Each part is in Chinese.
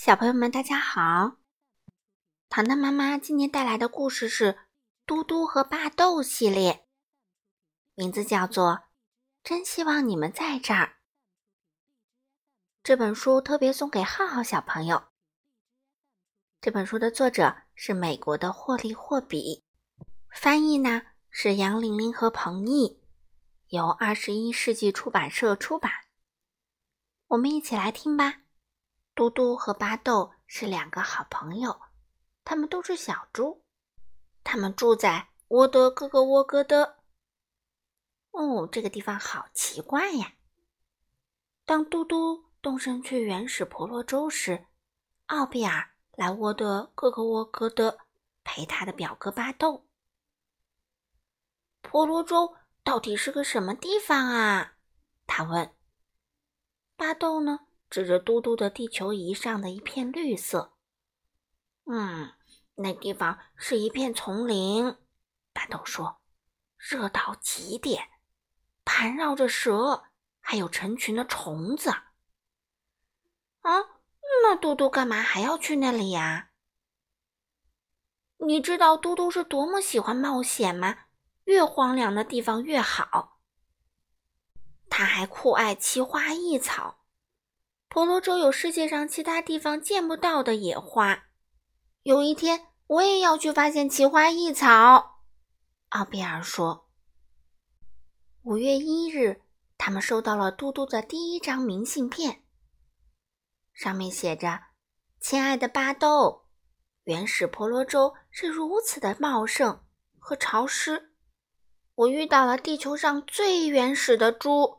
小朋友们，大家好！糖糖妈妈今天带来的故事是《嘟嘟和巴豆》系列，名字叫做《真希望你们在这儿》。这本书特别送给浩浩小朋友。这本书的作者是美国的霍利·霍比，翻译呢是杨玲玲和彭毅，由二十一世纪出版社出版。我们一起来听吧。嘟嘟和巴豆是两个好朋友，他们都是小猪，他们住在沃德哥哥沃哥的。哦，这个地方好奇怪呀！当嘟嘟动身去原始婆罗洲时，奥比尔来沃德哥哥沃哥的陪他的表哥巴豆。婆罗洲到底是个什么地方啊？他问。巴豆呢？指着嘟嘟的地球仪上的一片绿色，嗯，那地方是一片丛林。巴豆说：“热到极点，盘绕着蛇，还有成群的虫子。”啊，那嘟嘟干嘛还要去那里呀？你知道嘟嘟是多么喜欢冒险吗？越荒凉的地方越好。他还酷爱奇花异草。婆罗洲有世界上其他地方见不到的野花。有一天，我也要去发现奇花异草。奥比尔说：“五月一日，他们收到了嘟嘟的第一张明信片，上面写着：‘亲爱的巴豆，原始婆罗洲是如此的茂盛和潮湿。我遇到了地球上最原始的猪，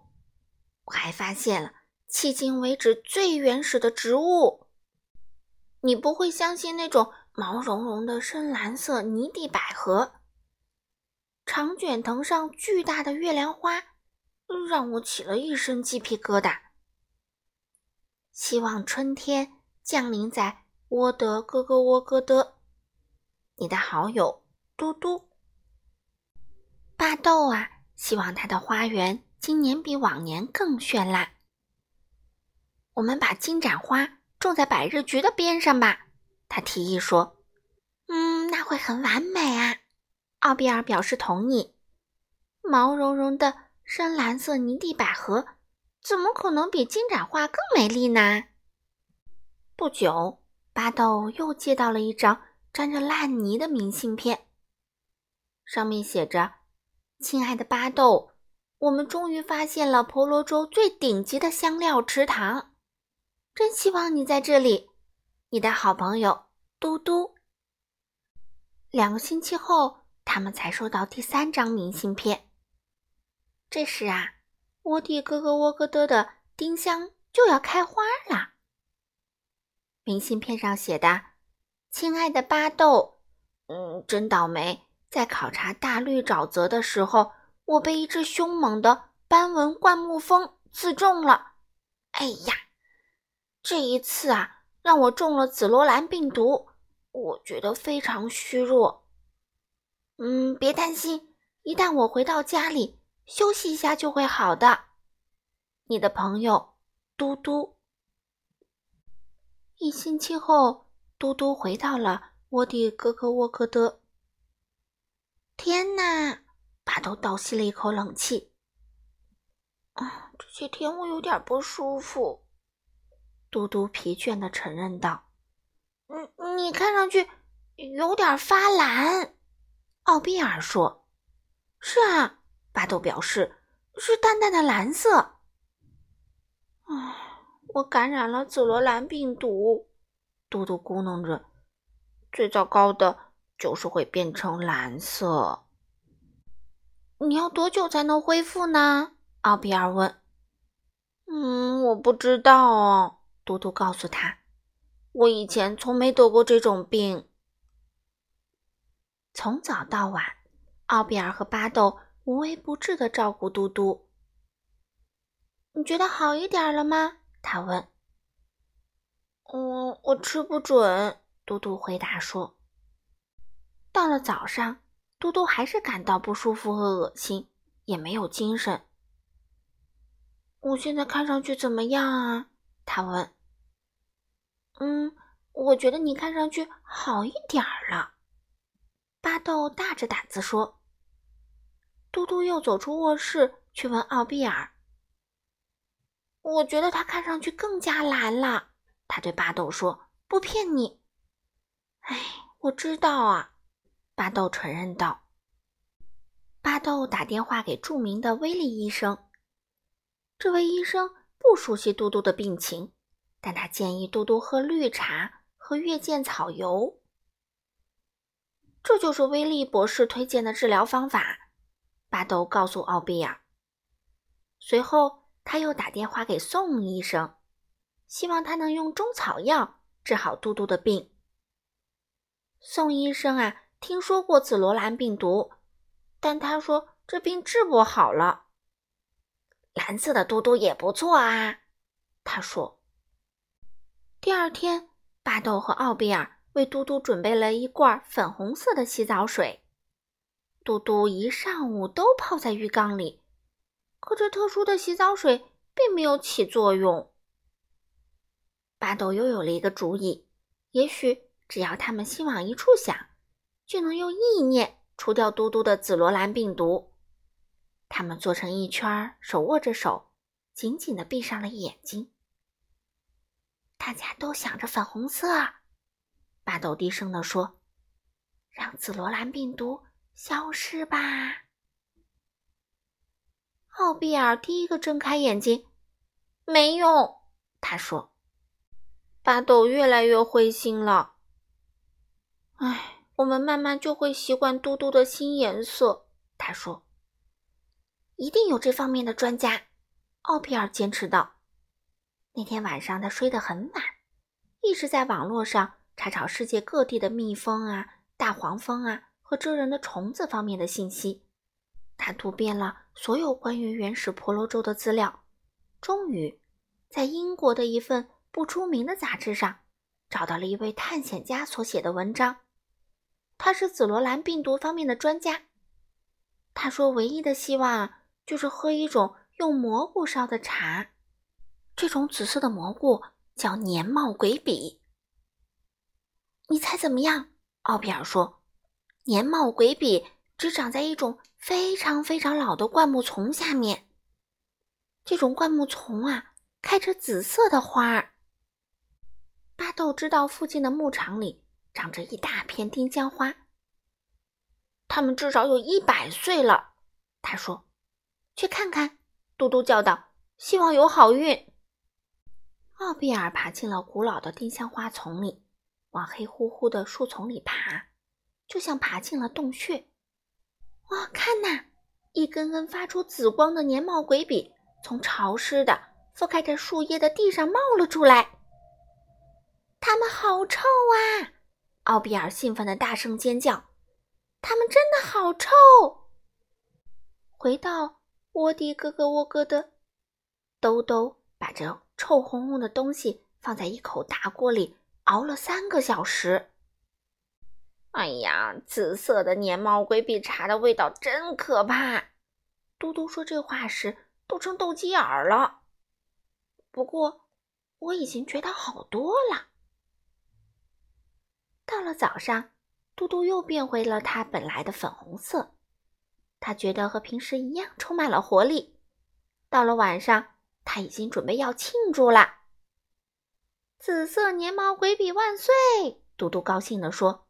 我还发现了。’”迄今为止最原始的植物，你不会相信那种毛茸茸的深蓝色泥地百合，长卷藤上巨大的月亮花，让我起了一身鸡皮疙瘩。希望春天降临在沃德哥哥沃哥的，你的好友嘟嘟，巴豆啊，希望他的花园今年比往年更绚烂。我们把金盏花种在百日菊的边上吧，他提议说。嗯，那会很完美啊。奥比尔表示同意。毛茸茸的深蓝色泥地百合怎么可能比金盏花更美丽呢？不久，巴豆又接到了一张沾着烂泥的明信片，上面写着：“亲爱的巴豆，我们终于发现了婆罗洲最顶级的香料池塘。”真希望你在这里，你的好朋友嘟嘟。两个星期后，他们才收到第三张明信片。这时啊，沃蒂哥哥沃哥德的丁香就要开花了。明信片上写的：“亲爱的巴豆，嗯，真倒霉，在考察大绿沼泽的时候，我被一只凶猛的斑纹灌木蜂刺中了。哎呀！”这一次啊，让我中了紫罗兰病毒，我觉得非常虚弱。嗯，别担心，一旦我回到家里休息一下就会好的。你的朋友嘟嘟。一星期后，嘟嘟回到了沃蒂哥哥沃克的。天哪！巴豆倒吸了一口冷气。啊，这些天我有点不舒服。嘟嘟疲倦的承认道：“嗯，你看上去有点发蓝。”奥比尔说：“是啊。”巴豆表示：“是淡淡的蓝色。”唉，我感染了紫罗兰病毒。嘟嘟咕哝着：“最糟糕的就是会变成蓝色。”你要多久才能恢复呢？奥比尔问。“嗯，我不知道哦。”嘟嘟告诉他：“我以前从没得过这种病。”从早到晚，奥比尔和巴豆无微不至的照顾嘟嘟。你觉得好一点了吗？他问。“嗯，我吃不准。”嘟嘟回答说。到了早上，嘟嘟还是感到不舒服和恶心，也没有精神。我现在看上去怎么样啊？他问。嗯，我觉得你看上去好一点儿了。”巴豆大着胆子说。嘟嘟又走出卧室去问奥比尔：“我觉得他看上去更加蓝了。”他对巴豆说：“不骗你。”“哎，我知道啊。”巴豆承认道。巴豆打电话给著名的威利医生。这位医生不熟悉嘟嘟的病情，但他建议嘟嘟喝绿茶和月见草油。这就是威利博士推荐的治疗方法。巴豆告诉奥比尔。随后，他又打电话给宋医生，希望他能用中草药治好嘟嘟的病。宋医生啊，听说过紫罗兰病毒，但他说这病治不好了。蓝色的嘟嘟也不错啊，他说。第二天，巴豆和奥比尔为嘟嘟准备了一罐粉红色的洗澡水。嘟嘟一上午都泡在浴缸里，可这特殊的洗澡水并没有起作用。巴豆又有了一个主意，也许只要他们心往一处想，就能用意念除掉嘟嘟的紫罗兰病毒。他们坐成一圈，手握着手，紧紧的闭上了眼睛。大家都想着粉红色，巴豆低声地说：“让紫罗兰病毒。”消失吧！奥比尔第一个睁开眼睛，没用。他说：“巴豆越来越灰心了。”哎，我们慢慢就会习惯嘟嘟的新颜色。他说：“一定有这方面的专家。”奥比尔坚持道。那天晚上他睡得很晚，一直在网络上查找世界各地的蜜蜂啊、大黄蜂啊。和蜇人的虫子方面的信息，他读遍了所有关于原始婆罗洲的资料，终于在英国的一份不出名的杂志上找到了一位探险家所写的文章。他是紫罗兰病毒方面的专家。他说，唯一的希望就是喝一种用蘑菇烧的茶，这种紫色的蘑菇叫年貌鬼笔。你猜怎么样？奥比尔说。年貌鬼笔只长在一种非常非常老的灌木丛下面。这种灌木丛啊，开着紫色的花儿。巴豆知道附近的牧场里长着一大片丁香花，它们至少有一百岁了。他说：“去看看。”嘟嘟叫道：“希望有好运。”奥比尔爬进了古老的丁香花丛里，往黑乎乎的树丛里爬。就像爬进了洞穴。哇，看呐，一根根发出紫光的年貌鬼笔从潮湿的、覆盖着树叶的地上冒了出来。它们好臭啊！奥比尔兴奋的大声尖叫：“它们真的好臭！”回到窝地咯咯窝咯的，兜兜把这臭烘烘的东西放在一口大锅里熬了三个小时。哎呀，紫色的粘毛龟比茶的味道真可怕！嘟嘟说这话时都成斗鸡眼了。不过我已经觉得好多了。到了早上，嘟嘟又变回了它本来的粉红色，他觉得和平时一样充满了活力。到了晚上，他已经准备要庆祝了。紫色粘毛鬼笔万岁！嘟嘟高兴地说。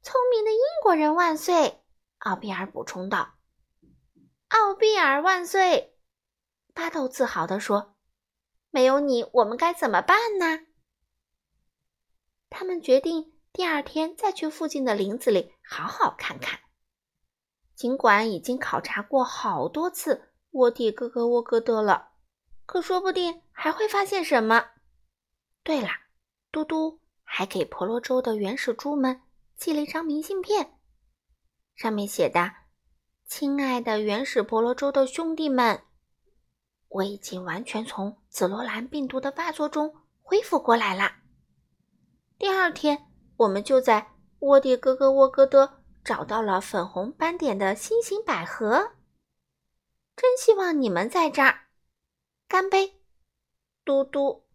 聪明的英国人万岁！奥比尔补充道。“奥比尔万岁！”巴豆自豪地说。“没有你，我们该怎么办呢？”他们决定第二天再去附近的林子里好好看看。尽管已经考察过好多次沃蒂咯咯沃咯的了，可说不定还会发现什么。对了，嘟嘟还给婆罗洲的原始猪们。寄了一张明信片，上面写的：“亲爱的原始婆罗洲的兄弟们，我已经完全从紫罗兰病毒的发作中恢复过来了。”第二天，我们就在沃地哥哥沃哥德找到了粉红斑点的新型百合。真希望你们在这儿，干杯，嘟嘟。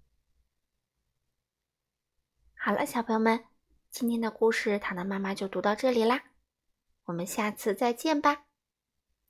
好了，小朋友们，今天的故事糖糖妈妈就读到这里啦，我们下次再见吧。